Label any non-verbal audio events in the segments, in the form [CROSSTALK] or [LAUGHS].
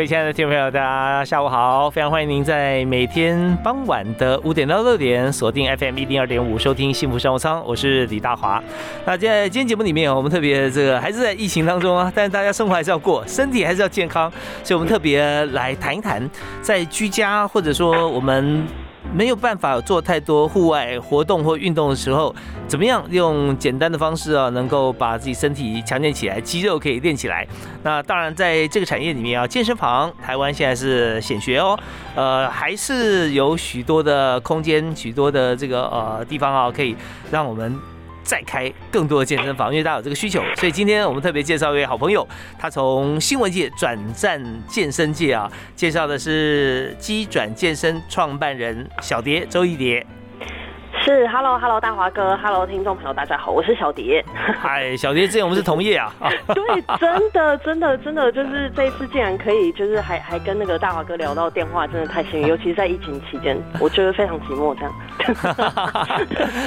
各位亲爱的听众朋友，大家下午好！非常欢迎您在每天傍晚的五点到六点锁定 FM 一零二点五收听幸福商务舱，我是李大华。那在今天节目里面，我们特别这个还是在疫情当中啊，但是大家生活还是要过，身体还是要健康，所以我们特别来谈一谈，在居家或者说我们。没有办法做太多户外活动或运动的时候，怎么样用简单的方式啊，能够把自己身体强健起来，肌肉可以练起来？那当然，在这个产业里面啊，健身房台湾现在是显学哦，呃，还是有许多的空间，许多的这个呃地方啊，可以让我们。再开更多的健身房，因为大家有这个需求，所以今天我们特别介绍一位好朋友，他从新闻界转战健身界啊，介绍的是机转健身创办人小蝶周一蝶。是，Hello Hello 大华哥，Hello 听众朋友，大家好，我是小蝶。嗨，小蝶，之前我们是同业啊。[LAUGHS] 对，真的真的真的，就是这一次竟然可以，就是还还跟那个大华哥聊到电话，真的太幸运，[LAUGHS] 尤其是在疫情期间，我觉得非常寂寞这样。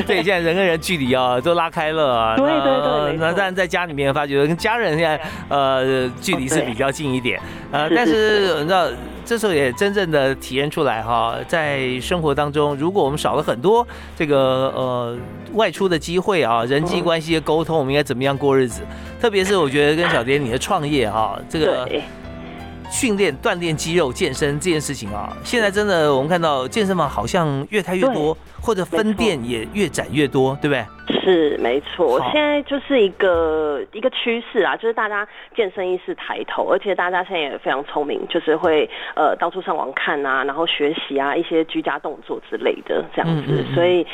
[LAUGHS] 对，现在人跟人距离啊都拉开了。啊对对对。那但在家里面发觉跟家人现在呃距离是比较近一点，呃，但是你知道。这时候也真正的体验出来哈，在生活当中，如果我们少了很多这个呃外出的机会啊，人际关系的沟通，我们应该怎么样过日子？特别是我觉得跟小蝶你的创业哈，这个训练锻炼肌肉健身这件事情啊，现在真的我们看到健身房好像越开越多，或者分店也越展越多，对不对？是没错，现在就是一个一个趋势啊，就是大家健身意识抬头，而且大家现在也非常聪明，就是会呃到处上网看啊，然后学习啊一些居家动作之类的这样子，所以。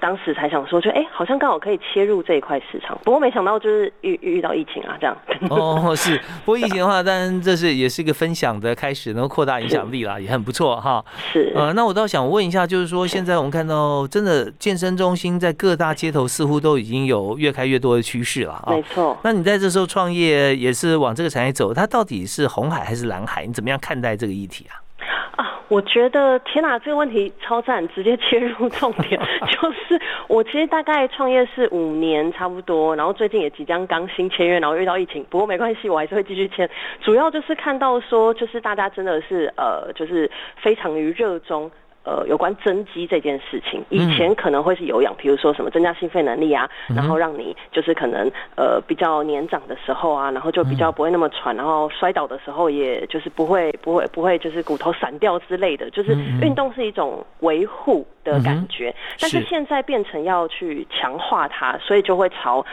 当时才想说，就哎，好像刚好可以切入这一块市场。不过没想到就是遇遇到疫情啊，这样。哦，[LAUGHS] 是。不过疫情的话，[LAUGHS] 当然这是也是一个分享的开始，能够扩大影响力啦，也很不错哈。是。呃，那我倒想问一下，就是说现在我们看到，真的健身中心在各大街头似乎都已经有越开越多的趋势了啊。没错。那你在这时候创业，也是往这个产业走，它到底是红海还是蓝海？你怎么样看待这个议题啊？我觉得天哪，这个问题超赞，直接切入重点。[LAUGHS] 就是我其实大概创业是五年差不多，然后最近也即将刚新签约，然后遇到疫情，不过没关系，我还是会继续签。主要就是看到说，就是大家真的是呃，就是非常于热衷。呃，有关增肌这件事情，以前可能会是有氧，比如说什么增加心肺能力啊，然后让你就是可能呃比较年长的时候啊，然后就比较不会那么喘，然后摔倒的时候也就是不会不会不会就是骨头散掉之类的，就是运动是一种维护的感觉，但是现在变成要去强化它，所以就会朝。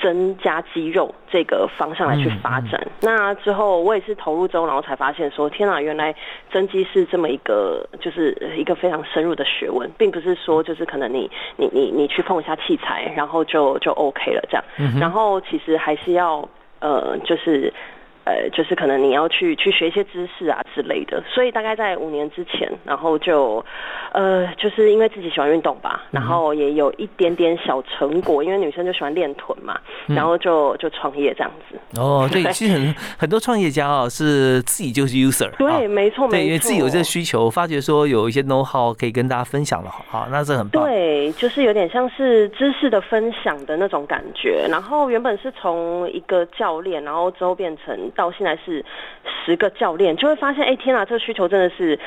增加肌肉这个方向来去发展，那之后我也是投入之后，然后才发现说，天哪，原来增肌是这么一个，就是一个非常深入的学问，并不是说就是可能你你你你去碰一下器材，然后就就 OK 了这样，然后其实还是要呃，就是。呃，就是可能你要去去学一些知识啊之类的，所以大概在五年之前，然后就，呃，就是因为自己喜欢运动吧，然后也有一点点小成果，因为女生就喜欢练臀嘛，然后就就创业这样子。哦，[LAUGHS] 对，其实很很多创业家啊是自己就是 user，对，没错，对，因为自己有这个需求，发觉说有一些 know how 可以跟大家分享了，好，那这很棒。对，就是有点像是知识的分享的那种感觉。然后原本是从一个教练，然后之后变成。到现在是十个教练，就会发现，哎，天啊，这个需求真的是。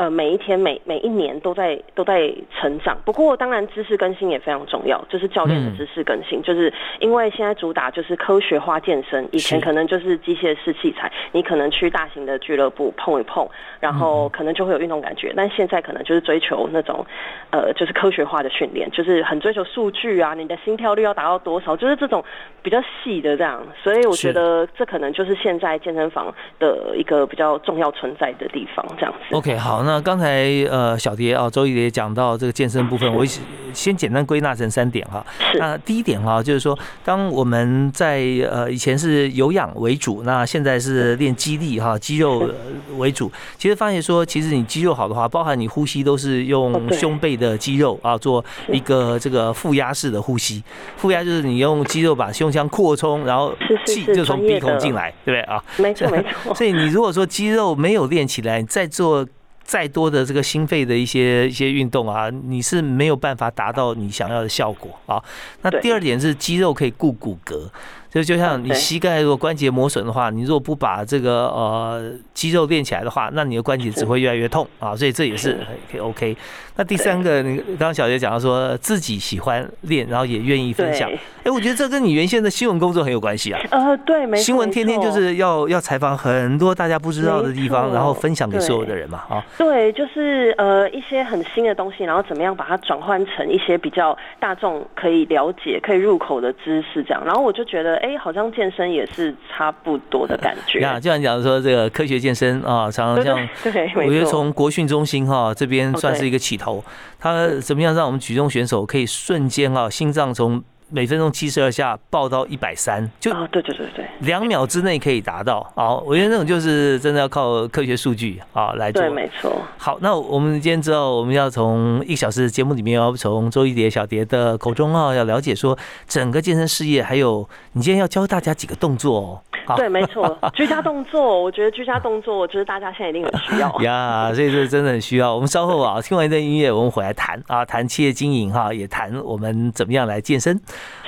呃，每一天每每一年都在都在成长。不过，当然知识更新也非常重要，就是教练的知识更新。就是因为现在主打就是科学化健身，以前可能就是机械式器材，你可能去大型的俱乐部碰一碰，然后可能就会有运动感觉。但现在可能就是追求那种呃，就是科学化的训练，就是很追求数据啊，你的心跳率要达到多少，就是这种比较细的这样。所以我觉得这可能就是现在健身房的一个比较重要存在的地方，这样子。OK，好。那刚才呃小蝶啊，周一蝶讲到这个健身部分，我先简单归纳成三点哈。那第一点哈，就是说，当我们在呃以前是有氧为主，那现在是练肌力哈，肌肉为主。其实发现说，其实你肌肉好的话，包含你呼吸都是用胸背的肌肉啊，做一个这个负压式的呼吸。负压就是你用肌肉把胸腔扩充，然后气就从鼻孔进来，对不对啊？没错没错。[LAUGHS] 所以你如果说肌肉没有练起来，再做。再多的这个心肺的一些一些运动啊，你是没有办法达到你想要的效果啊。那第二点是肌肉可以固骨骼。就就像你膝盖如果关节磨损的话，你如果不把这个呃肌肉练起来的话，那你的关节只会越来越痛啊。所以这也是可以 OK。那第三个，你刚刚小杰讲到说自己喜欢练，然后也愿意分享。哎，我觉得这跟你原先的新闻工作很有关系啊。呃，对，没新闻天天就是要要采访很多大家不知道的地方，然后分享给所有的人嘛。啊，对，就是呃一些很新的东西，然后怎么样把它转换成一些比较大众可以了解、可以入口的知识，这样。然后我就觉得。哎，好像健身也是差不多的感觉。呀，就像讲说这个科学健身啊，常常像，[LAUGHS] 我觉得从国训中心哈这边算是一个起头，它怎么样让我们举重选手可以瞬间啊心脏从。每分钟七十二下，爆到一百三，就啊对对对对，两秒之内可以达到。好，我觉得那种就是真的要靠科学数据啊来做。对，没错。好，那我们今天知道，我们要从一小时节目里面，要从周一蝶、小蝶的口中啊，要了解说整个健身事业，还有你今天要教大家几个动作哦。对，没错，[LAUGHS] 居家动作，我觉得居家动作我觉得大家现在一定很需要。[LAUGHS] 呀，所以这真的很需要。我们稍后啊，听完一段音乐，我们回来谈啊，谈企业经营哈，也谈我们怎么样来健身。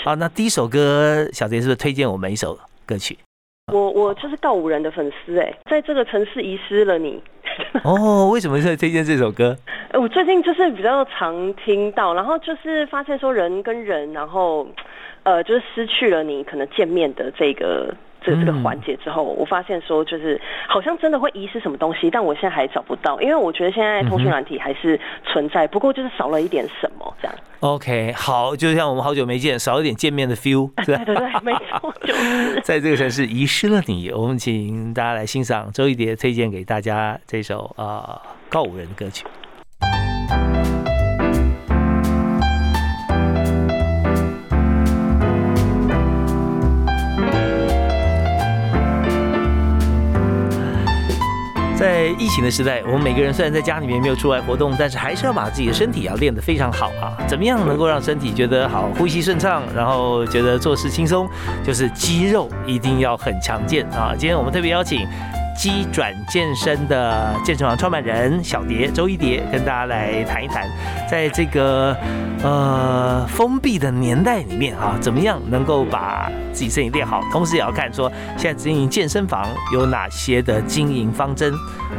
好，那第一首歌，小杰是不是推荐我们一首歌曲？我我就是告五人的粉丝哎，在这个城市遗失了你。[LAUGHS] 哦，为什么在推荐这首歌？我最近就是比较常听到，然后就是发现说人跟人，然后呃，就是失去了你可能见面的这个。这这个环节之后，我发现说就是好像真的会遗失什么东西，但我现在还找不到，因为我觉得现在通讯软体还是存在，不过就是少了一点什么这样。OK，好，就像我们好久没见，少一点见面的 feel，[LAUGHS] 对对对，没错，就是在这个城市遗失了你。我们请大家来欣赏周一蝶推荐给大家这首啊告五人的歌曲。在疫情的时代，我们每个人虽然在家里面没有出外活动，但是还是要把自己的身体要练得非常好啊！怎么样能够让身体觉得好，呼吸顺畅，然后觉得做事轻松？就是肌肉一定要很强健啊！今天我们特别邀请。机转健身的健身房创办人小蝶周一蝶跟大家来谈一谈，在这个呃封闭的年代里面啊，怎么样能够把自己身体练好？同时也要看说现在经营健身房有哪些的经营方针。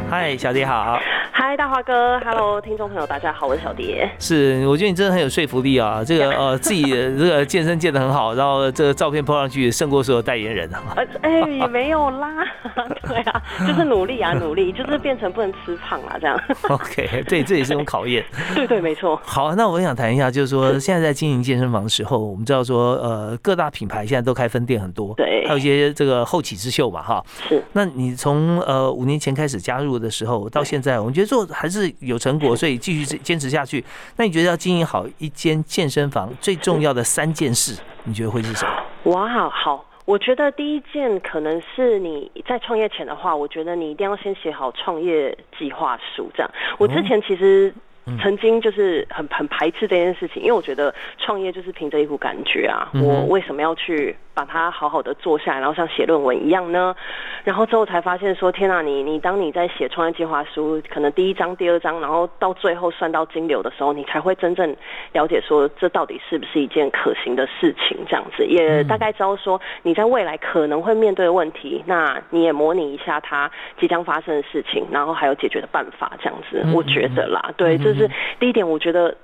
嗨，小蝶好。嗨，大华哥，Hello，听众朋友，大家好，我是小蝶。是，我觉得你真的很有说服力啊！这个呃，自己 [LAUGHS] 这个健身健得很好，然后这个照片 po 上去胜过所有代言人啊！哎，也没有啦，[LAUGHS] 对啊，就是努力啊，努力，就是变成不能吃胖啊，这样。[LAUGHS] OK，对，这也是一种考验。对对，没错。好，那我想谈一下，就是说现在在经营健身房的时候，我们知道说，呃，各大品牌现在都开分店很多，对，还有一些这个后起之秀嘛，哈。是。那你从呃五年前开始加入的时候，到现在，我们觉得做还是有。有成果，所以继续坚持下去。那你觉得要经营好一间健身房，最重要的三件事，你觉得会是什么？哇，好，我觉得第一件可能是你在创业前的话，我觉得你一定要先写好创业计划书。这样，我之前其实。曾经就是很很排斥这件事情，因为我觉得创业就是凭着一股感觉啊，我为什么要去把它好好的做下来，然后像写论文一样呢？然后之后才发现说，天啊，你你当你在写创业计划书，可能第一章、第二章，然后到最后算到金流的时候，你才会真正了解说这到底是不是一件可行的事情，这样子也大概知道说你在未来可能会面对的问题，那你也模拟一下它即将发生的事情，然后还有解决的办法，这样子，我觉得啦，对，这。是第一点，我觉得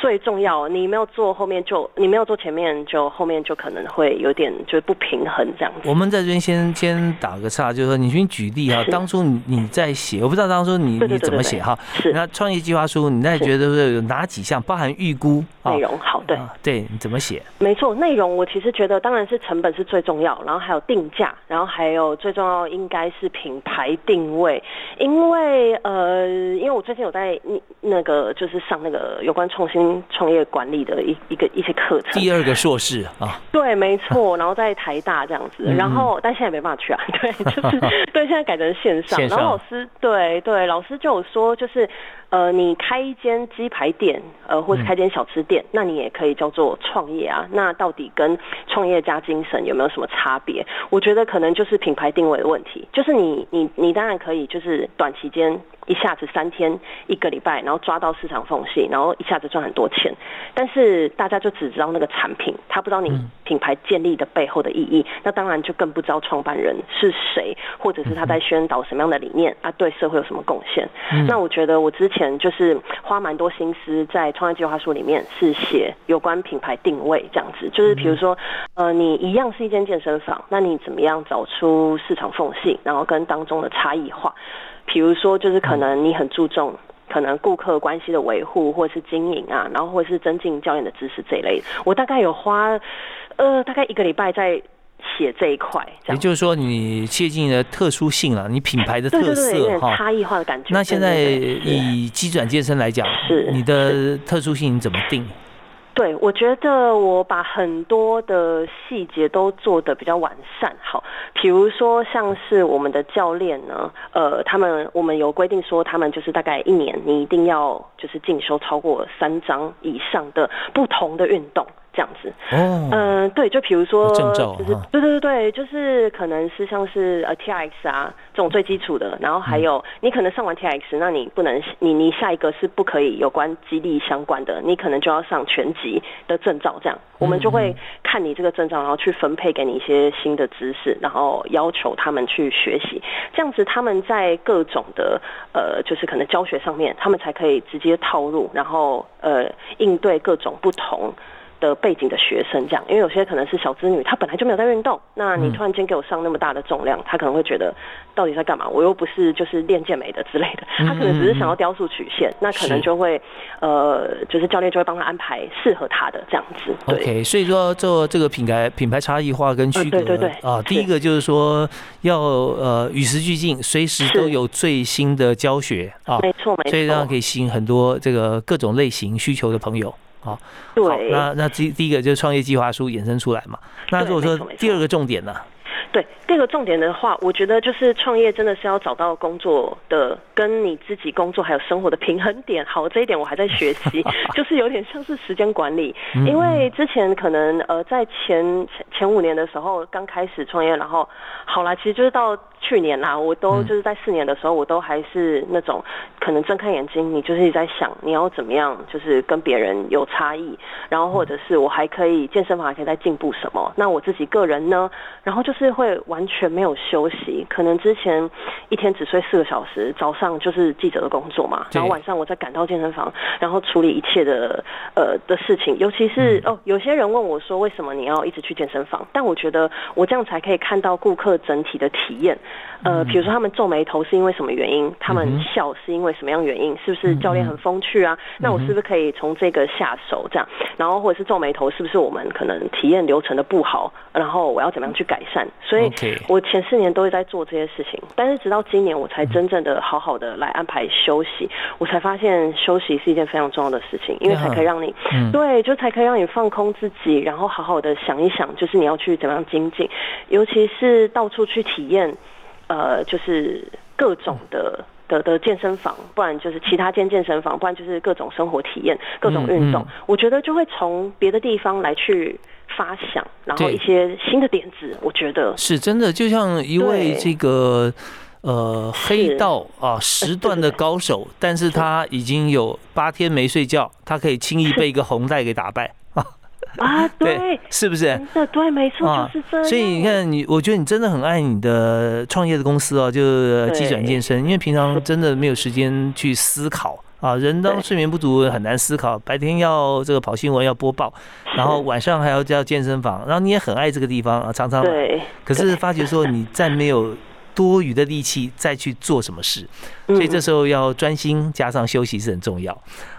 最重要，你没有做后面就你没有做前面，就后面就可能会有点就是不平衡这样子。我们在这边先先打个岔，就是说你先举例哈，当初你你在写，我不知道当初你你怎么写哈。是。那创业计划书，你在觉得有哪几项，包含预估内容？好，对，对你怎么写？没错，内容我其实觉得当然是成本是最重要，然后还有定价，然后还有最重要应该是品牌定位，因为呃，因为我最近有在那那个就是上那个有关创新创业管理。的一一个一些课程，第二个硕士啊，对，没错，[LAUGHS] 然后在台大这样子，然后但现在没办法去啊，[LAUGHS] 对，就是 [LAUGHS] 对，现在改成线上，然后老师，对对，老师就有说，就是呃，你开一间鸡排店，呃，或是开间小吃店，那你也可以叫做创业啊，那到底跟创业家精神有没有什么差别？我觉得可能就是品牌定位的问题，就是你你你当然可以，就是短期间。一下子三天一个礼拜，然后抓到市场缝隙，然后一下子赚很多钱。但是大家就只知道那个产品，他不知道你品牌建立的背后的意义。那当然就更不知道创办人是谁，或者是他在宣导什么样的理念啊，对社会有什么贡献。那我觉得我之前就是花蛮多心思在创业计划书里面是写有关品牌定位这样子，就是比如说呃，你一样是一间健身房，那你怎么样找出市场缝隙，然后跟当中的差异化。比如说，就是可能你很注重可能顾客关系的维护，或者是经营啊，然后或者是增进教练的知识这一类。我大概有花呃大概一个礼拜在写这一块，也就是说你切近的特殊性了，你品牌的特色哈，差异化的感觉。那现在以基转健身来讲，是你的特殊性怎么定？对，我觉得我把很多的细节都做得比较完善。好，比如说像是我们的教练呢，呃，他们我们有规定说，他们就是大概一年，你一定要就是进修超过三张以上的不同的运动。这样子，哦，嗯，对，就比如说，就是对对对对，就是可能是像是呃 T X 啊这种最基础的，然后还有你可能上完 T X，那你不能你你下一个是不可以有关激励相关的，你可能就要上全级的证照，这样。我们就会看你这个证照，然后去分配给你一些新的知识，然后要求他们去学习，这样子他们在各种的呃就是可能教学上面，他们才可以直接套入，然后呃应对各种不同。的背景的学生这样，因为有些可能是小资女，她本来就没有在运动，那你突然间给我上那么大的重量，她可能会觉得到底在干嘛？我又不是就是练健美的之类的，她可能只是想要雕塑曲线，那可能就会呃，就是教练就会帮他安排适合他的这样子。OK，所以说做这个品牌品牌差异化跟区隔，对对对啊，第一个就是说要呃与时俱进，随时都有最新的教学啊，没错没错，所以让可以吸引很多这个各种类型需求的朋友。好，对，那那第第一个就是创业计划书衍生出来嘛。那如果说第二个重点呢？对，第二个重点的话，我觉得就是创业真的是要找到工作的跟你自己工作还有生活的平衡点。好，这一点我还在学习，[LAUGHS] 就是有点像是时间管理。因为之前可能呃在前前五年的时候刚开始创业，然后好啦，其实就是到。去年啦，我都就是在四年的时候，我都还是那种可能睁开眼睛，你就是在想你要怎么样，就是跟别人有差异，然后或者是我还可以健身房还可以再进步什么。那我自己个人呢，然后就是会完全没有休息，可能之前一天只睡四个小时，早上就是记者的工作嘛，然后晚上我再赶到健身房，然后处理一切的呃的事情，尤其是哦，有些人问我说为什么你要一直去健身房？但我觉得我这样才可以看到顾客整体的体验。呃，比如说他们皱眉头是因为什么原因？他们笑是因为什么样原因？是不是教练很风趣啊？那我是不是可以从这个下手这样？然后或者是皱眉头，是不是我们可能体验流程的不好？然后我要怎么样去改善？所以，我前四年都是在做这些事情，但是直到今年我才真正的好好的来安排休息。我才发现休息是一件非常重要的事情，因为才可以让你对，就才可以让你放空自己，然后好好的想一想，就是你要去怎么样精进，尤其是到处去体验。呃，就是各种的的的健身房，不然就是其他间健身房，不然就是各种生活体验、各种运动。我觉得就会从别的地方来去发想，然后一些新的点子。我觉得是真的，就像一位这个呃黑道啊时段的高手，[LAUGHS] 但是他已经有八天没睡觉，他可以轻易被一个红带给打败。啊，[LAUGHS] 啊对，是不是？真的对，没错，就是这样。所以你看，你我觉得你真的很爱你的创业的公司哦，就是机转健身，因为平常真的没有时间去思考。啊，人当睡眠不足很难思考，白天要这个跑新闻要播报，然后晚上还要叫健身房，然后你也很爱这个地方啊，常常来，对，可是发觉说你再没有多余的力气再去做什么事，所以这嗯时候要专心加上休息是很重要。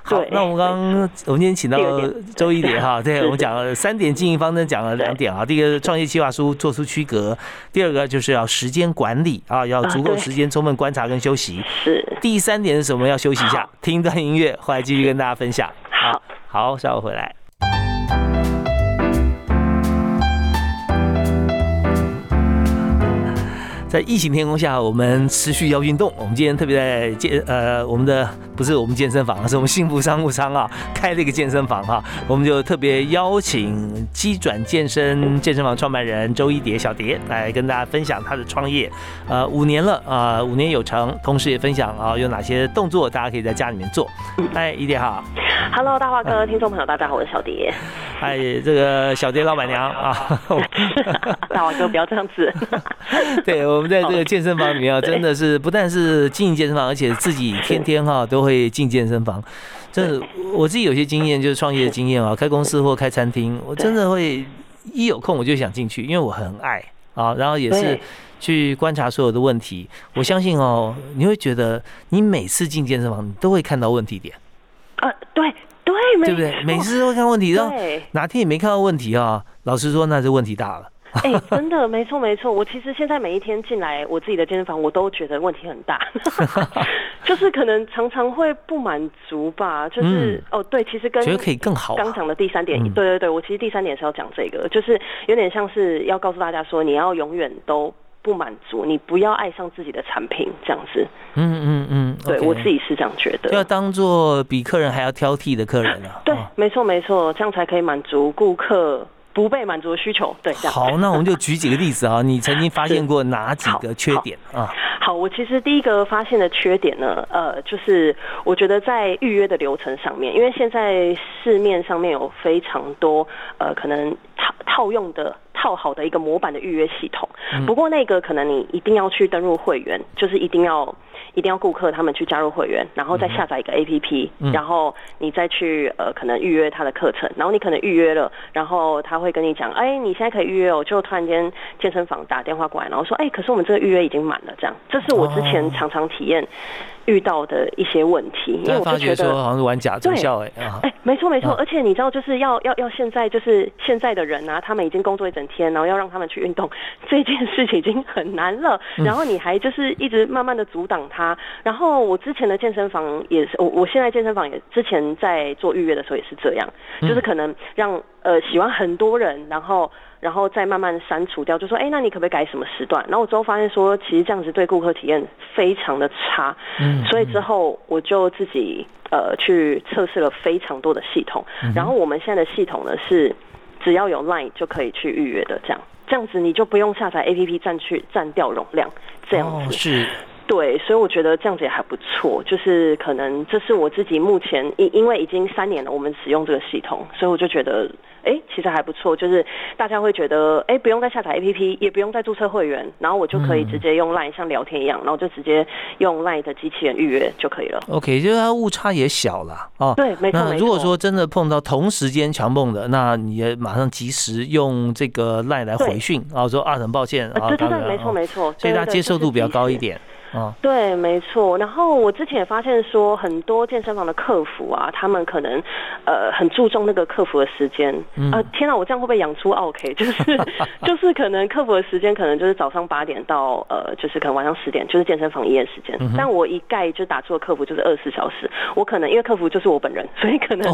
好，那我们刚刚我们今天请到 [LAUGHS] 周一点哈，对我们讲了三点经营方针，讲了两点啊。第一个创业计划书做出区隔，第二个就是要时间管理啊，要足够时间充分观察跟休息。是第三点是什么？要休息一下，听一段音乐，后来继续跟大家分享。好，好，下午回来。在疫情天空下，我们持续要运动。我们今天特别在健呃，我们的不是我们健身房，是我们幸福商务舱啊，开了一个健身房哈。我们就特别邀请机转健身健身房创办人周一蝶小蝶来跟大家分享他的创业，呃，五年了啊、五年有成，同时也分享啊有哪些动作大家可以在家里面做。哎，一蝶好，，Hello，大华哥，听众朋友，大家好，我是小蝶。哎，这个小蝶老板娘啊，大王哥不要这样子。[LAUGHS] 对，我们在这个健身房里面啊，真的是不但是经营健身房，而且自己天天哈都会进健身房。真的，我自己有些经验，就是创业的经验啊，开公司或开餐厅，我真的会一有空我就想进去，因为我很爱啊，然后也是去观察所有的问题。我相信哦，你会觉得你每次进健身房，你都会看到问题点，啊，对对，没对不对？每次都会看问题，然哪天也没看到问题啊，老实说，那就问题大了。哎、[LAUGHS] 真的没错没错。我其实现在每一天进来我自己的健身房，我都觉得问题很大，[LAUGHS] 就是可能常常会不满足吧。就是、哦，对，其实跟觉得可以更好啊刚讲的第三点，嗯对对对，我其实第三点是要讲这个，就是有点像是要告诉大家说，你要永远都不满足，你不要爱上自己的产品这样子。嗯嗯嗯，对我自己是这样觉得。要当做比客人还要挑剔的客人啊。对哦，没错没错，这样才可以满足顾客不被满足的需求。对，这样。好，那我们就举几个例子啊，你曾经发现过哪几个缺点啊？好，我其实第一个发现的缺点呢，呃，就是我觉得在预约的流程上面，因为现在市面上面有非常多呃可能套套用的套好的一个模板的预约系统，不过那个可能你一定要去登入会员，就是一定要。一定要顾客他们去加入会员，然后再下载一个 APP，、嗯。然后你再去呃可能预约他的课程，然后你可能预约了，然后他会跟你讲，哎，你现在可以预约哦，就突然间健身房打电话过来，然后说，哎，可是我们这个预约已经满了，这样，这是我之前哦。常常体验遇到的一些问题，因为我就觉得。说好像是玩假促销哎啊，哎，没错没错，啊而且你知道，就是要要要现在就是现在的人啊，他们已经工作一整天，然后要让他们去运动，[LAUGHS] 这件事情已经很难了。嗯然后你还就是一直慢慢的阻挡他。然后我之前的健身房也是，我我现在健身房也之前在做预约的时候也是这样，嗯就是可能让呃喜欢很多人，然后。然后再慢慢删除掉，就说，哎，那你可不可以改什么时段？然后我之后发现说，其实这样子对顾客体验非常的差，嗯所以之后我就自己呃去测试了非常多的系统，嗯然后我们现在的系统呢是只要有 Line 就可以去预约的，这样。这样子你就不用下载 APP 占去占掉容量，这样子。哦是对，所以我觉得这样子也还不错。就是可能这是我自己目前因因为已经三年了，我们使用这个系统，所以我就觉得，哎，其实还不错。就是大家会觉得，哎，不用再下载 APP，也不用再注册会员，然后我就可以嗯直接用 Line 像聊天一样，然后就直接用 Line 的机器人预约就可以了。OK，就是它误差也小了哦。对，没错。那如果说真的碰到同时间强蹦的，那你也马上及时用这个 line 来回讯啊，说啊很抱歉呃，啊，对对对，没错哦没错，所以它对对接受度比较高一。点啊。对，没错。然后我之前也发现说，很多健身房的客服啊，他们可能呃很注重那个客服的时间。嗯呃，天哪，我这样会不会养出 OK？就是 [LAUGHS] 就是可能客服的时间可能就是早上八点到呃，就是可能晚上十点，就是健身房营业时间。嗯但我一概就打出了客服就是二十四小时。我可能因为客服就是我本人，所以可能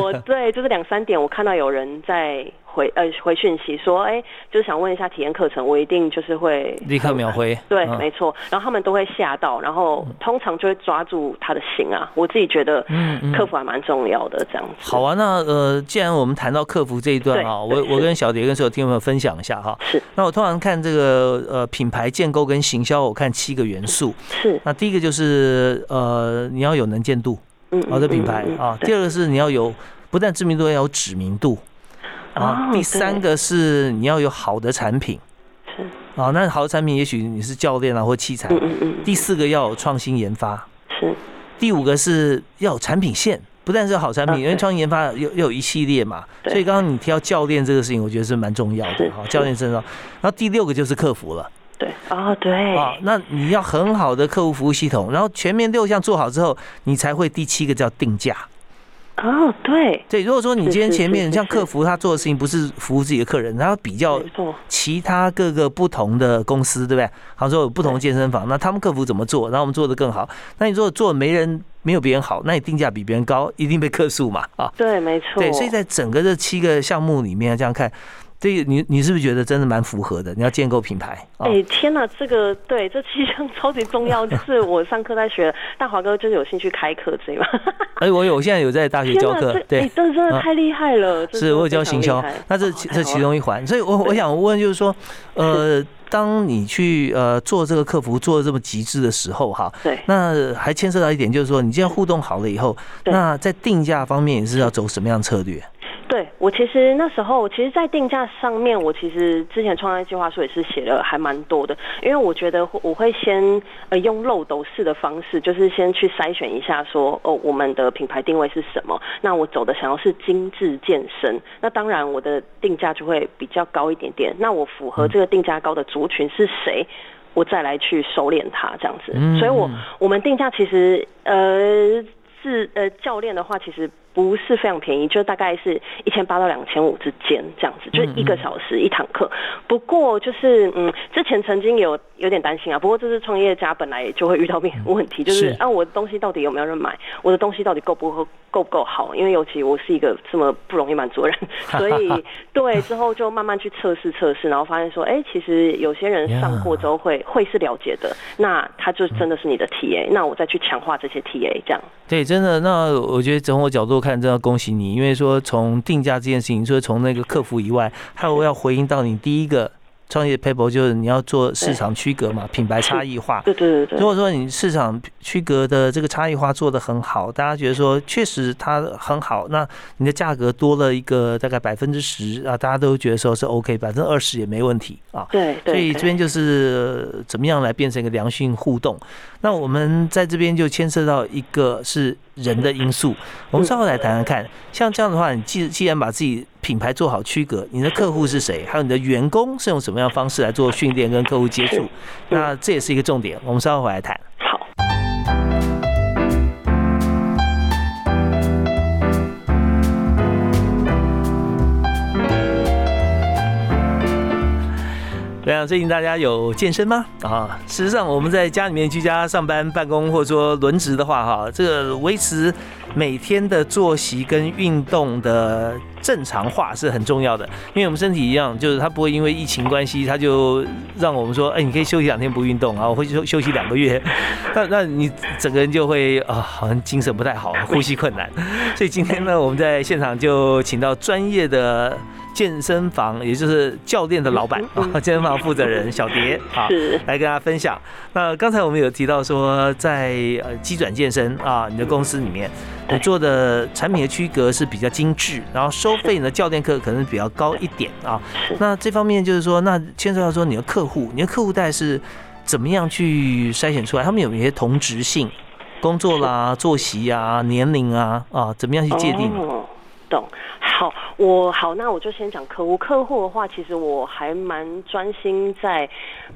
我对就是两三点我看到有人在回呃回讯息说，哎，就是想问一下体验课程，我一定就是会立刻秒回。对，嗯没错。然后他们都会吓到，然后通常就会抓住他的心啊。我自己觉得，嗯嗯客服还蛮重要的，这样子。好啊，那呃，既然我们谈到客服这一段啊，我我跟小蝶跟所有听众朋友分享一下哈。是那我通常看这个呃品牌建构跟行销，我看七个元素。是，那第一个就是呃你要有能见度，嗯好的品牌啊。第二个是你要有不但知名度，要有指名度啊。哦第三个是你要有好的产品是，啊。那好的产品，也许你是教练啊或器材。嗯嗯嗯，第四个要有创新研发。是第五个是要有产品线，不但是好产品，嗯因为创新研发又又有一系列嘛，对所以刚刚你提到教练这个事情，我觉得是蛮重要的是哈，教练身上。然后第六个就是客服了对，哦，对，啊，那你要很好的客户服务系统，然后全面六项做好之后，你才会第七个叫定价。哦，对，对，如果说你今天前面像客服他做的事情不是服务自己的客人，他要比较，其他各个不同的公司，对不对？好像说有不同的健身房，那他们客服怎么做，然后我们做的更好。那你如果做得没人没有别人好，那你定价比别人高，一定被客诉嘛啊？对，没错，对，所以在整个这七个项目里面这样看，这个你你是不是觉得真的蛮符合的？你要建构品牌啊哎、，天哪，这个对这七项超级重要，[LAUGHS] 就是我上课在学，大华哥就是有兴趣开课这吗？[LAUGHS] 哎，我有，我现在有在大学，教课对。这真的啊太厉害了，这是，我有教行销，那这哦这其中一环，所以我 [LAUGHS] 我想问就是说，呃，当你去呃做这个客服做的这么极致的时候哈，对那还牵涉到一点，就是说你既然互动好了以后，对那在定价方面也是要走什么样策略？对我其实那时候，其实，在定价上面，我其实之前创业计划书也是写了还蛮多的，因为我觉得我会先呃用漏斗式的方式，就是先去筛选一下说哦我们的品牌定位是什么，那我走的想要是精致健身，那当然我的定价就会比较高一点点，那我符合这个定价高的族群是谁？我再来去收敛它这样子，嗯。所以我我们定价其实呃是呃教练的话，其实不是非常便宜，就大概是一千八到两千五之间这样子，就是一个小时一堂课。不过就是嗯，之前曾经有有点担心啊，不过这是创业家本来就会遇到面问题，就是是啊我的东西到底有没有人买，我的东西到底够不够够不够好？因为尤其我是一个这么不容易满足的人，[LAUGHS] 所以对之后就慢慢去测试测试，然后发现说，哎、其实有些人上过之后会会是了解的，那他就真的是你的 TA，那我再去强化这些 TA 这样。对，真的，那我觉得从我角度看，真的恭喜你，因为说从定价这件事情，说从那个客服以外，还有要回应到你第一个创业 paper，就是你要做市场区隔嘛，品牌差异化。对对对对如果说你市场区隔的这个差异化做得很好，大家觉得说确实它很好，那你的价格多了一个大概百分之十啊，大家都觉得说是 OK，百分之二十也没问题啊。对对，所以这边就是呃怎么样来变成一个良性互动。那我们在这边就牵涉到一个是人的因素，我们稍后来谈谈看。像这样的话，你既既然把自己品牌做好区隔，你的客户是谁，还有你的员工是用什么样的方式来做训练跟客户接触，那这也是一个重点。我们稍后回来谈。对啊，最近大家有健身吗？啊，事实上我们在家里面居家上班、办公，或者说轮值的话，哈，这个维持每天的作息跟运动的正常化是很重要的。因为我们身体一样，就是它不会因为疫情关系，它就让我们说，哎，你可以休息两天不运动啊，我会休休息两个月，[LAUGHS] 那那你整个人就会啊，好像精神不太好，[LAUGHS] 呼吸困难。所以今天呢，我们在现场就请到专业的。健身房，也就是教练的老板啊，[LAUGHS] 健身房负责人 [LAUGHS] 小蝶啊，来跟大家分享。那刚才我们有提到说，在呃机转健身啊，你的公司里面，你做的产品的区隔是比较精致，然后收费呢，教练课可能比较高一点啊。那这方面就是说，那牵涉到说你的客户，你的客户带是怎么样去筛选出来？他们有一些同质性，工作啦、作息啊、年龄啊啊，怎么样去界定？哦，懂。好，我好，那我就先讲客户。客户的话，其实我还蛮专心在，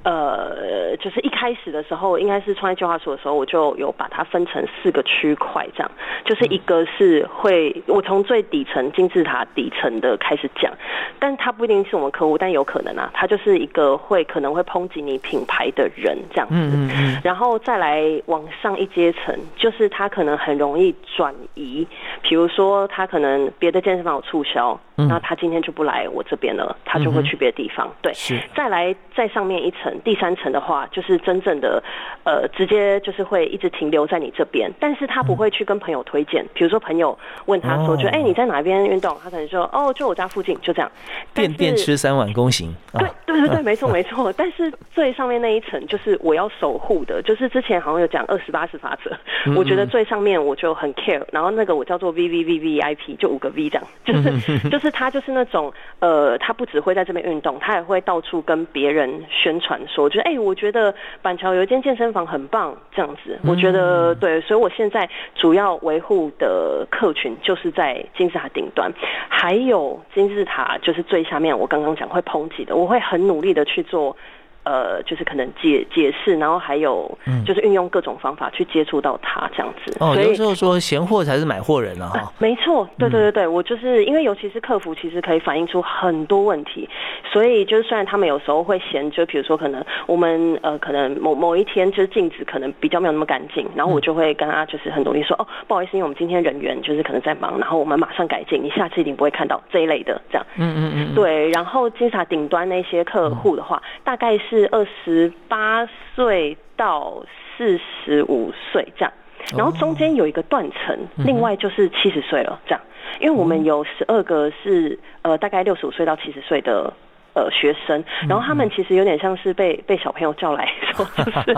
呃，就是一开始的时候，应该是创业计划书的时候，我就有把它分成四个区块，这样，就是一个是会，我从最底层金字塔底层的开始讲，但他不一定是我们客户，但有可能啊，他就是一个会可能会抨击你品牌的人这样子。嗯嗯嗯，然后再来往上一阶层，就是他可能很容易转移，比如说他可能别的健身房有促销，那他今天就不来我这边了，他就会去别的地方。对，是再来再上面一层，第三层的话，就是真正的呃，直接就是会一直停留在你这边，但是他不会去跟朋友推荐，比如说朋友问他说，哦就哎、你在哪边运动？他可能说哦，就我家附近，就这样。但店店吃三碗公行啊 [LAUGHS] 对，对对对，没错 [LAUGHS] 没错。但是最上面那一层就是我要守护的，就是之前好像有讲二十八十法则，嗯我觉得最上面我就很 care，然后那个我叫做 V V V V I P，就五个 V 这样，就是 [LAUGHS] 就是就是他就是那种呃，他不只会在这边运动，他也会到处跟别人宣传说，就是哎，我觉得板桥有一间健身房很棒，这样子。我觉得对，所以我现在主要维护的客群就是在金字塔顶端，还有金字塔就是最下面，我刚刚讲会抨击的，我会很努力的去做。呃，就是可能解解释，然后还有就是运用各种方法去接触到他这样子。哦，有时候说闲货才是买货人啊，哈。没错，对对对对，我就是因为尤其是客服，其实可以反映出很多问题，所以就是虽然他们有时候会嫌，就比如说可能我们呃可能某某一天就是镜子可能比较没有那么干净，然后我就会跟他就是很努力说哦，不好意思，因为我们今天人员就是可能在忙，然后我们马上改进，你下次一定不会看到这一类的这样。嗯嗯嗯。对，然后金塔顶端那些客户的话，大概是。是二十八岁到四十五岁这样，然后中间有一个断层，另外就是七十岁了这样，因为我们有十二个是呃大概六十五岁到七十岁的。呃，学生，然后他们其实有点像是被被小朋友叫来 [LAUGHS] 说，就是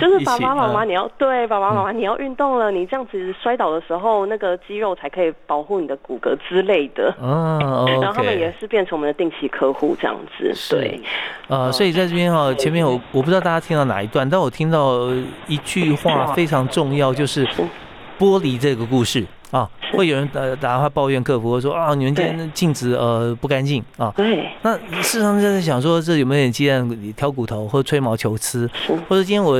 就是爸爸妈妈你要对爸爸妈妈你要运动了，你这样子摔倒的时候，那个肌肉才可以保护你的骨骼之类的。哦，[LAUGHS] 然后他们也是变成我们的定期客户这样子。对，呃，所以在这边哈，前面我我不知道大家听到哪一段，但我听到一句话 [LAUGHS] 非常重要，就是剥离这个故事。啊，会有人打打电话抱怨客服，说啊，你们今天镜子呃不干净啊。对。那事实上就在想说，这有没有点鸡蛋挑骨头，或者吹毛求疵，或者今天我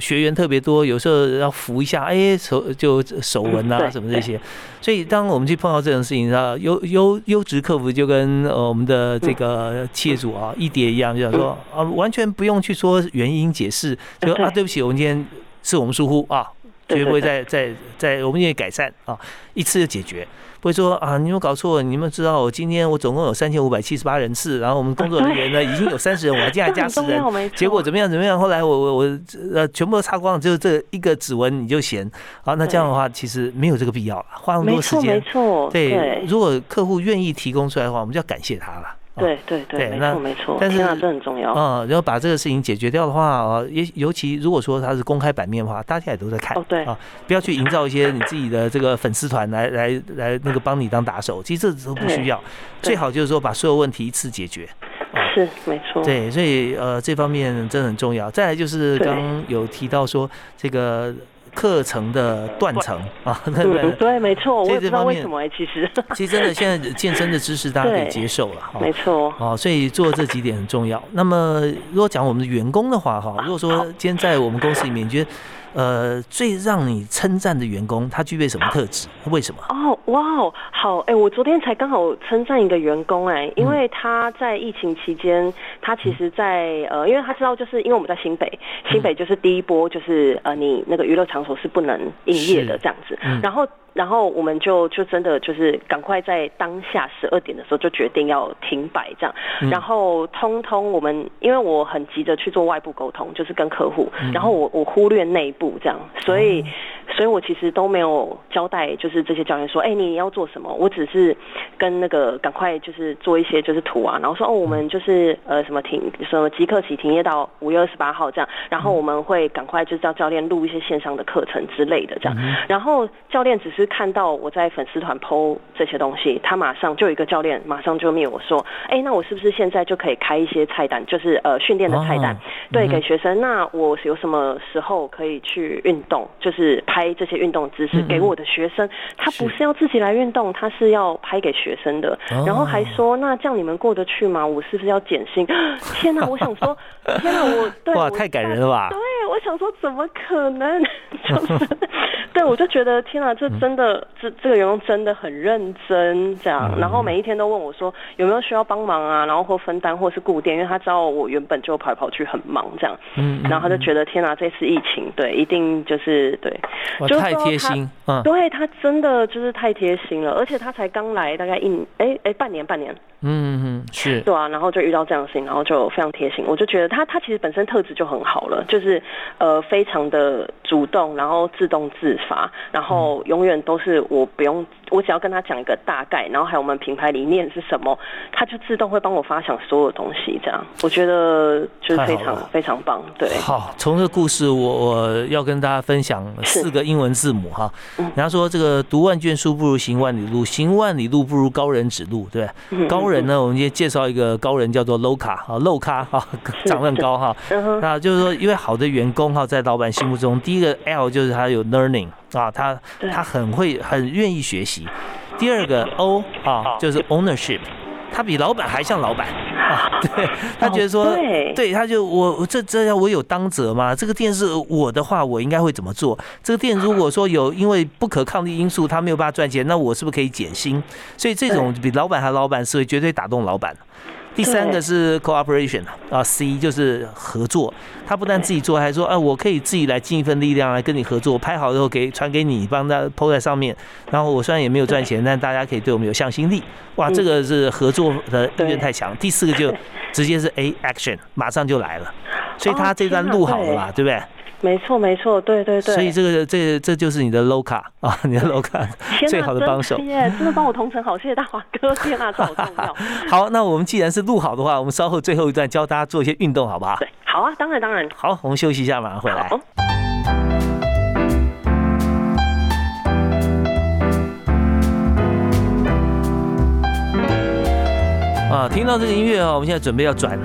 学员特别多，有时候要扶一下，哎，手就手纹啊什么这些。所以当我们去碰到这种事情，啊，优优优质客服就跟呃我们的这个企业主啊一叠一样，就想说啊，完全不用去说原因解释，就啊对不起，我们今天是我们疏忽啊。绝不会再再再，我们愿意改善啊，一次就解决，不会说啊，你们搞错，你们知道我今天我总共有三千五百七十八人次，然后我们工作人员呢 [LAUGHS] 已经有三十人，我还进来加 [LAUGHS] 十人，结果怎么样怎么样？后来我我我呃全部都擦光了，就是这一个指纹你就嫌啊？那这样的话其实没有这个必要了，花那么多时间，没错，对，如果客户愿意提供出来的话，我们就要感谢他了。对对对，没错没错，但是这很重要啊。然后把这个事情解决掉的话啊，也尤其如果说它是公开版面的话，大家也都在看。哦，对啊，不要去营造一些你自己的这个粉丝团来来来那个帮你当打手，其实这都不需要。最好就是说把所有问题一次解决。是没错。对，所以呃这方面真的很重要。再来就是刚有提到说这个。课程的断层啊，对对，没错，我也不知道为什么哎，其实 [LAUGHS] 其实真的现在健身的知识大家可以接受了，没错，哦，所以做这几点很重要。那么如果讲我们的员工的话哈，如果说今天在我们公司里面，你觉得？呃，最让你称赞的员工，他具备什么特质？为什么？哦，哇哦，好，哎，我昨天才刚好称赞一个员工，哎，因为他在疫情期间，他其实，在呃，因为他知道，就是因为我们在新北，新北就是第一波，就是呃，你那个娱乐场所是不能营业的这样子，然后。然后我们就就真的就是赶快在当下十二点的时候就决定要停摆这样，然后通通我们因为我很急着去做外部沟通，就是跟客户，然后我我忽略内部这样，所以所以我其实都没有交代，就是这些教练说，哎，你要做什么？我只是跟那个赶快就是做一些就是图啊，然后说哦，我们就是呃什么停什么即刻起停业到五月二十八号这样，然后我们会赶快就是叫教练录一些线上的课程之类的这样，然后教练只是。看到我在粉丝团 PO 这些东西，他马上就有一个教练马上就灭我说，哎，那我是不是现在就可以开一些菜单，就是呃训练的菜单，对，给学生。那我有什么时候可以去运动，就是拍这些运动姿势给我的学生。他不是要自己来运动，他是要拍给学生的。然后还说，那这样你们过得去吗？我是不是要减薪？[GASPS] 天哪，我想说，天哪，我对 [LAUGHS] 哇，太感人了吧？对，我想说，怎么可能？[LAUGHS] 就是，对我就觉得，天哪，这真。的这这个员工真的很认真，这样，然后每一天都问我说有没有需要帮忙啊，然后或分担或是固定，因为他知道我原本就跑来跑去很忙，这样，嗯，然后他就觉得天哪，这次疫情对，一定就是对，就太贴心，嗯，对他真的就是太贴心了，而且他才刚来大概一哎哎半年半年。嗯嗯是，对啊，然后就遇到这样的事情，然后就非常贴心，我就觉得他他其实本身特质就很好了，就是呃非常的主动，然后自动自发，然后永远都是我不用，我只要跟他讲一个大概，然后还有我们品牌理念是什么，他就自动会帮我发想所有东西，这样我觉得就是非常非常棒。对，好，从这个故事我我要跟大家分享四个英文字母哈，人家说这个读万卷书不如行万里路，行万里路不如高人指路，对高。人呢？我们先介绍一个高人，叫做 low 卡啊，low 卡哈，长得很高哈。那就是说，因为好的员工哈，在老板心目中，第一个 L 就是他有 learning 啊，他他很会，很愿意学习。第二个 O 啊，就是 ownership。他比老板还像老板啊！[LAUGHS] 对他觉得说，对，他就我这这要我有当责吗？这个店是我的话，我应该会怎么做？这个店如果说有因为不可抗力因素，他没有办法赚钱，那我是不是可以减薪？所以这种比老板还老板思维，绝对打动老板。第三个是 cooperation 啊，C 就是合作。他不但自己做，还说，啊，我可以自己来尽一份力量来跟你合作，拍好之后给传给你，帮他抛在上面。然后我虽然也没有赚钱，但大家可以对我们有向心力。哇，这个是合作的意愿太强。第四个就直接是 A action，马上就来了。所以他这段录好了嘛，对不对？没错，没错，对对对。所以这个这这就是你的 low 卡啊，[LAUGHS] 你的 low 卡最好的帮手。耶，真的帮我同城好，谢谢大华哥，天哪，这好重要。[LAUGHS] 好，那我们既然是录好的话，我们稍后最后一段教大家做一些运动，好不好？对，好啊，当然当然。好，我们休息一下，马上回来。啊，听到这个音乐啊，我们现在准备要转。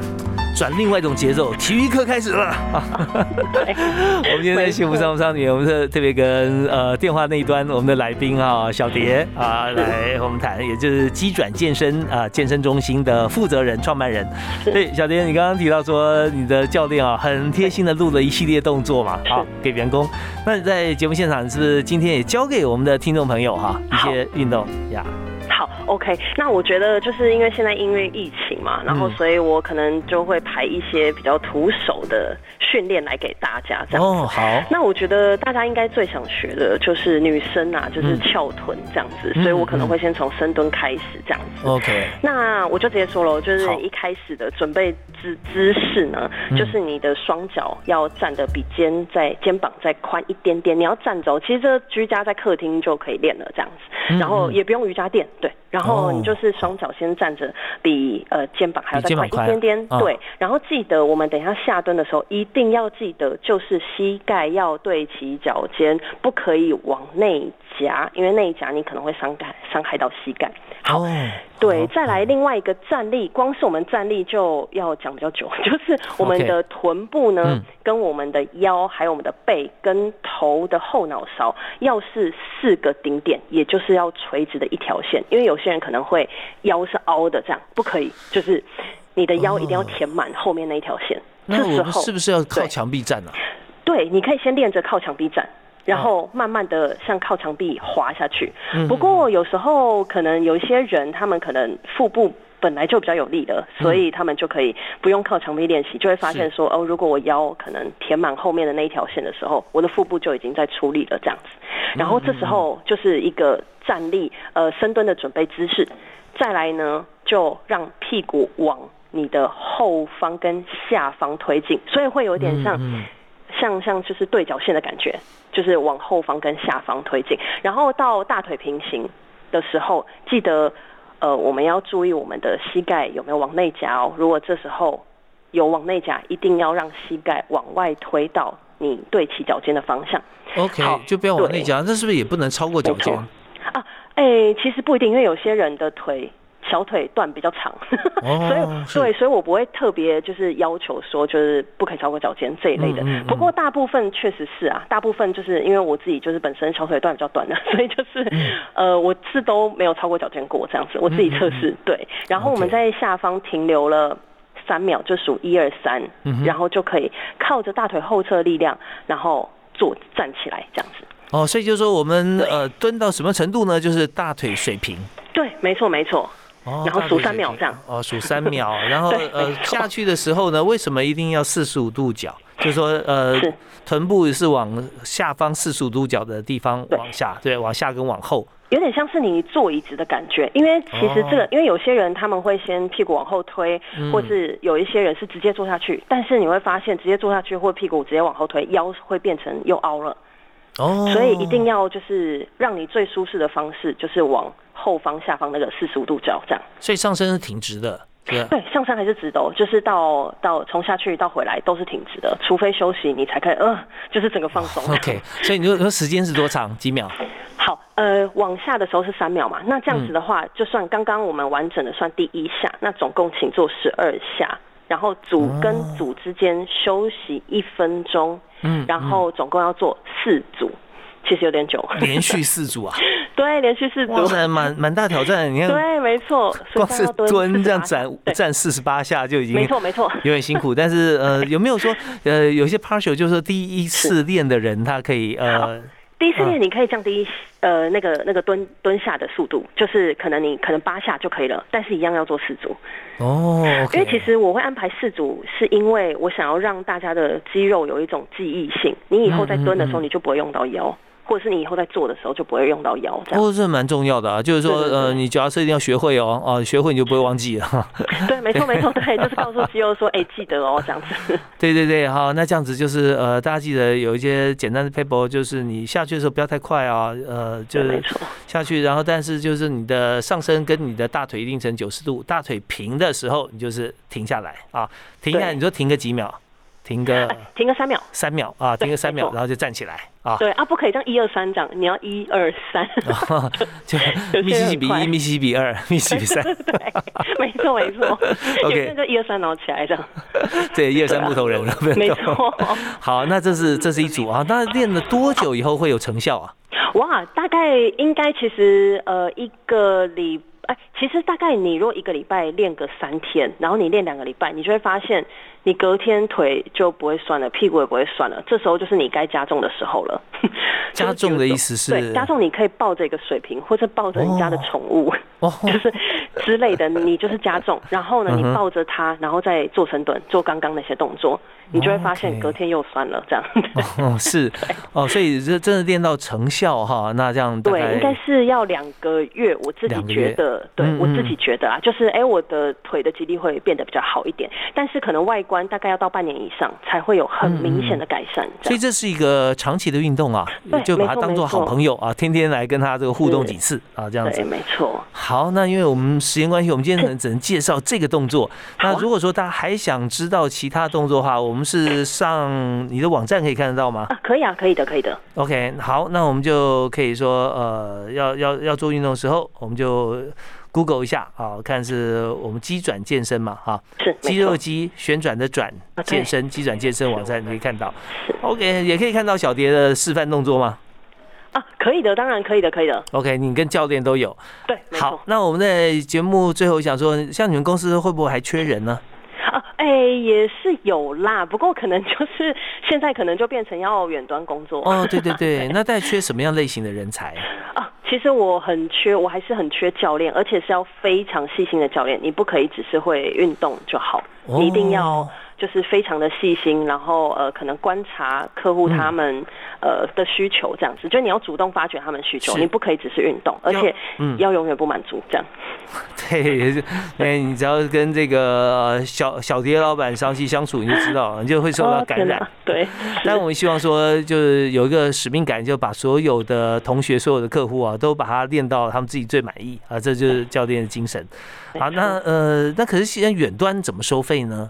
转另外一种节奏，体育课开始了。[LAUGHS] 我们今天在幸福商务舱里面，我们是特别跟呃电话那一端我们的来宾啊小蝶啊来和我们谈，也就是机转健身啊健身中心的负责人、创办人。对，小蝶，你刚刚提到说你的教练啊很贴心的录了一系列动作嘛，好给员工。那你在节目现场是不是今天也教给我们的听众朋友哈一些运动呀？好，OK，那我觉得就是因为现在因为疫情嘛，然后所以我可能就会排一些比较徒手的训练来给大家这样。哦，好。那我觉得大家应该最想学的就是女生啊，就是翘臀这样子，所以我可能会先从深蹲开始这样子。OK。那我就直接说了，就是一开始的准备姿姿势呢，就是你的双脚要站的比肩在肩膀再宽一点点，你要站着。其实这居家在客厅就可以练了这样子，然后也不用瑜伽垫。对，然后你就是双脚先站着，比呃肩膀还要再宽一点点。对，然后记得我们等一下下蹲的时候，一定要记得就是膝盖要对齐脚尖，不可以往内夹，因为那一夹你可能会伤感伤害到膝盖。好，对，再来另外一个站立，光是我们站立就要讲比较久，[LAUGHS] 就是我们的臀部呢，跟我们的腰，还有我们的背跟头的后脑勺，要是四个顶点，也就是要垂直的一条线。因为有些人可能会腰是凹的，这样不可以，就是你的腰一定要填满后面那一条线。那我们是不是要靠墙壁站呢？对，你可以先练着靠墙壁站。然后慢慢的向靠墙壁滑下去。不过有时候可能有一些人，他们可能腹部本来就比较有力的，所以他们就可以不用靠墙壁练习，就会发现说，哦，如果我腰可能填满后面的那一条线的时候，我的腹部就已经在出力了这样子。然后这时候就是一个站立呃深蹲的准备姿势。再来呢，就让屁股往你的后方跟下方推进，所以会有点像。像像就是对角线的感觉，就是往后方跟下方推进，然后到大腿平行的时候，记得呃我们要注意我们的膝盖有没有往内夹哦。如果这时候有往内夹，一定要让膝盖往外推到你对齐脚尖的方向。OK，就不要往内夹，那是不是也不能超过脚尖？啊，哎，其实不一定，因为有些人的腿。小腿段比较长，[LAUGHS] 所以对，所以我不会特别就是要求说就是不可以超过脚尖这一类的。不过大部分确实是啊，大部分就是因为我自己就是本身小腿段比较短的，[LAUGHS] 所以就是呃我是都没有超过脚尖过这样子，我自己测试对。然后我们在下方停留了三秒，就数一二三，然后就可以靠着大腿后侧力量，然后坐站起来这样子。哦，所以就是说我们呃蹲到什么程度呢？就是大腿水平。对，没错，没错。然后数三秒这样。哦，数三秒，然后 [LAUGHS] 呃下去的时候呢，为什么一定要四十五度角？就是说呃是，臀部是往下方四十五度角的地方往下，对，往下跟往后。有点像是你坐椅子的感觉，因为其实这个，哦因为有些人他们会先屁股往后推，嗯或是有一些人是直接坐下去，但是你会发现直接坐下去或屁股直接往后推，腰会变成又凹了，哦，所以一定要就是让你最舒适的方式就是往后方下方那个四十五度角这样。所以上身是挺直的？对，上山还是直的哦，就是到到从下去到回来都是挺直的，除非休息你才可以，呃，就是整个放松。[LAUGHS] OK，所以你说说时间是多长？几秒？好，呃，往下的时候是三秒嘛，那这样子的嗯话，就算刚刚我们完整的算第一下，那总共请做十二下，然后组跟组之间休息一分钟，嗯，然后总共要做四组，其实有点久。连续 [LAUGHS] 四组啊，对，连续四组哇。蛮蛮大挑战。你看，对，没错，光是蹲这样48站，站四十八下就已经没错没错。有点辛苦，但是呃，有没有说呃，有些 partial 就是说第一次练的人，他可以呃，第一次练你可以降低呃那个那个蹲蹲下的速度，就是可能你可能八下就可以了，但是一样要做四组。哦因为其实我会安排四组，是因为我想要让大家的肌肉有一种记忆性，你以后在蹲的时候你就不会用到腰，或者是你以后在做的时候就不会用到腰，这样。不过这蛮重要的啊，就是说呃，你脚要是一定要学会哦，哦，学会你就不会忘记了。[LAUGHS] 对，没错没错，对，就是告诉肌肉说，哎，记得哦，这样子。[LAUGHS] 对对对，好，那这样子就是呃，大家记得有一些简单的 paper，就是你下去的时候不要太快啊，呃，就是对没错。下去，然后但是就是你的上身跟你的大腿一定成九十度，大腿平的时候，你就是停下来啊，停下来，你就停个几秒，停个哎，停个三秒。三秒啊，停个三秒，然后就站起来啊，对啊，不可以这样一二三这样，你要一二三。[LAUGHS] 就 [LAUGHS] 密西西比一，密西西比二，[LAUGHS] 密西西比三，对，没错没错。OK 就一二三然后起来这样。对，一二三木头人了，没错。好，那这是这是一组啊，那练了多久以后会有成效啊？哇，大概应该其实呃一个礼哎，其实大概你如果一个礼拜练个三天，然后你练两个礼拜，你就会发现你隔天腿就不会酸了，屁股也不会酸了，这时候就是你该加重的时候了。[LAUGHS] 加重的意思是？对，加重你可以抱着一个水瓶，或者抱着你家的宠物，哦，[LAUGHS] 就是之类的，你就是加重，[LAUGHS] 然后呢，你抱着它，然后再做深蹲，做刚刚那些动作，你就会发现隔天又酸了，这样。哦，是。哦，所以这真的练到成效哈，那这样对，应该是要两个月，我自己觉得，对嗯我自嗯己觉得啊，就是哎，我的腿的肌力会变得比较好一点，但是可能外观大概要到半年以上才会有很明显的改善。所以这是一个长期的运动啊对，就把它当做好朋友啊，天天来跟他这个互动几次啊，这样对，子。没错。好，那因为我们时间关系，我们今天可能只能介绍这个动作。[LAUGHS] 那如果说大家还想知道其他动作的话，我们是上你的网站可以看得到吗啊，可以啊，可以的，可以的。？OK，好，那我们就可以说，呃，要要要做运动的时候，我们就 Google 一下啊，看是我们肌转健身嘛，哈，是，肌。肉肌旋转的转健身，肌转健身网站你可以看到。OK，也可以看到小蝶的示范动作吗啊，可以的，当然可以的，可以的。？OK，你跟教练都有。对，好。，那我们在节目最后想说，像你们公司会不会还缺人呢？啊，哎，也是有啦，不过可能就是现在可能就变成要远端工作。哦，对对对，那在缺什么样类型的人才？[LAUGHS] 啊，其实我很缺，我还是很缺教练，而且是要非常细心的教练。你不可以只是会运动就好，你一定要就是非常的细心，然后呃，可能观察客户他们、呃的需求，这样子，就你要主动发掘他们需求，你不可以只是运动，而且嗯要永远不满足，这样。[LAUGHS] 对，哎，你只要跟这个呃小小蝶老板长期相处，你就知道，你就会受到哦感染。对，[LAUGHS] 但我们希望说，就是有一个使命感，就把所有的同学、所有的客户啊，都把他练到他们自己最满意啊，这就是教练的精神。好，那呃，那可是现在远端怎么收费呢？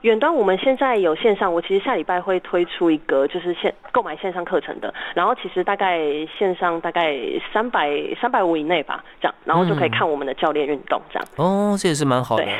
啊，远端我们现在有线上，我其实下礼拜会推出一个就是线购买线上课程的，然后其实大概线上大概三百三百五以内吧，这样，然后就可以嗯看我们的教练运动这样。哦，这也是蛮好的对。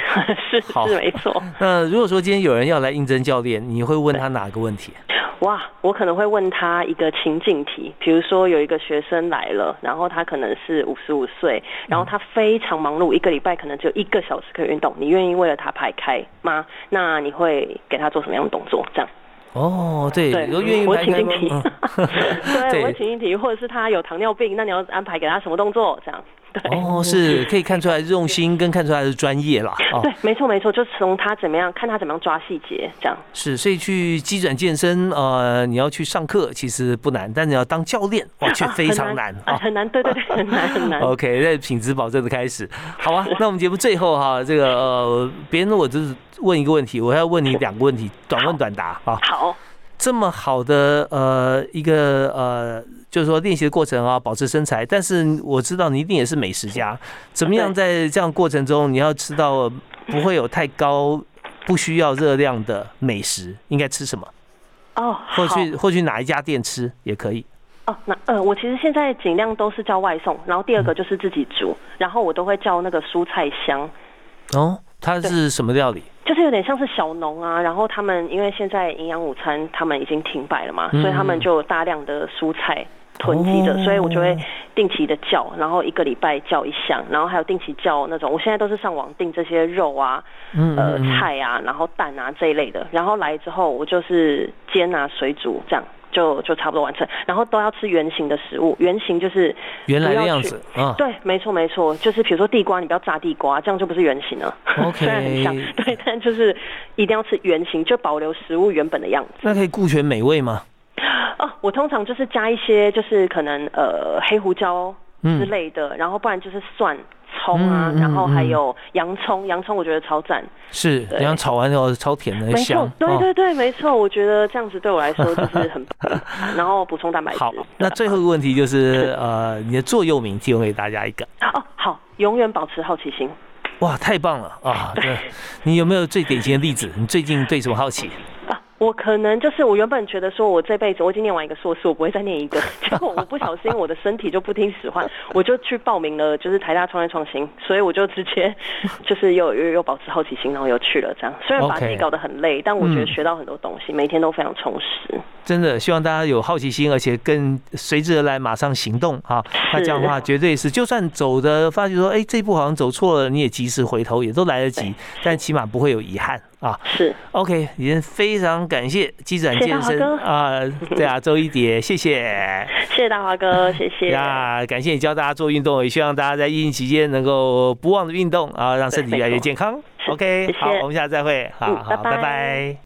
[LAUGHS] 是好是没错。[LAUGHS] 那如果说今天有人要来应征教练，你会问他哪个问题？[LAUGHS] 哇，我可能会问他一个情境题，比如说有一个学生来了，然后他可能是五十五岁，然后他非常忙碌，一个礼拜可能只有一个小时可以运动，你愿意为了他排开吗？那你会给他做什么样的动作？这样。哦，对，对如果愿意我排开吗？情境题嗯 [LAUGHS] [LAUGHS] 对，我会情境题，或者是他有糖尿病，那你要安排给他什么动作？这样。[LAUGHS] 对，哦，是可以看出来用心，跟看出来的专业啦。[LAUGHS] 哦，对，没错没错，就从他怎么样看他怎么样抓细节这样。是，所以去基转健身，呃，你要去上课其实不难，但你要当教练哇，[LAUGHS] 却非常难啊，很难，对对对，很难很难。OK，那品质保证的开始，好啊。那我们节目最后哈，这个呃，别人我就是问一个问题，我要问你两个问题，短问短答啊。好。这么好的呃一个呃，就是说练习的过程啊，保持身材。但是我知道你一定也是美食家，怎么样在这样过程中，你要吃到不会有太高、不需要热量的美食，应该吃什么？哦，或去或去哪一家店吃也可以。哦，那呃，我其实现在尽量都是叫外送，然后第二个就是自己煮，然后我都会叫那个蔬菜香。哦，它是什么料理？就是有点像是小农啊，然后他们因为现在营养午餐他们已经停摆了嘛，所以他们就大量的蔬菜囤积着，所以我就会定期的叫，然后一个礼拜叫一项，然后还有定期叫那种，我现在都是上网订这些肉啊、呃菜啊，然后蛋啊这一类的，然后来之后我就是煎啊、水煮这样。就就差不多完成，然后都要吃圆形的食物，圆形就是原来的样子啊。对，没错没错，就是比如说地瓜，你不要炸地瓜，这样就不是圆形了。OK，[LAUGHS] 虽然很像，对，但就是一定要吃圆形，就保留食物原本的样子。那可以顾全美味吗？哦，我通常就是加一些，就是可能呃黑胡椒之类的，然后不然就是蒜。葱啊，然后还有洋葱，洋葱我觉得超赞，是，然后炒完之后超甜的，香。对对对，没错，我觉得这样子对我来说就是 [LAUGHS] 很，然后补充蛋白质。好，那最后一个问题就是，呃，你的座右铭提供给大家一个。哦，好，永远保持好奇心。哇，太棒了啊！对，你有没有最典型的例子？你最近对什么好奇？我可能就是我原本觉得说，我这辈子我已经念完一个硕士，我不会再念一个。[LAUGHS] 结果我不小心，我的身体就不听使唤，[LAUGHS] 我就去报名了，就是台大创业创新，所以我就直接就是又又又保持好奇心，然后又去了。这样虽然把自己搞得很累，但我觉得学到很多东西，每天都非常充实。真的希望大家有好奇心，而且更随之而来，马上行动哈。那这样的话，绝对是就算走的发觉说，哎，这一步好像走错了，你也及时回头，也都来得及，但起码不会有遗憾。啊，是。OK，已经非常感谢机转健身啊，对啊，[LAUGHS] 周一蝶，谢谢，谢谢大华哥，谢谢。呀，感谢你教大家做运动，也希望大家在疫情期间能够不忘的运动啊，让身体越来越健康。OK，好，我们下次再会，好好，拜拜。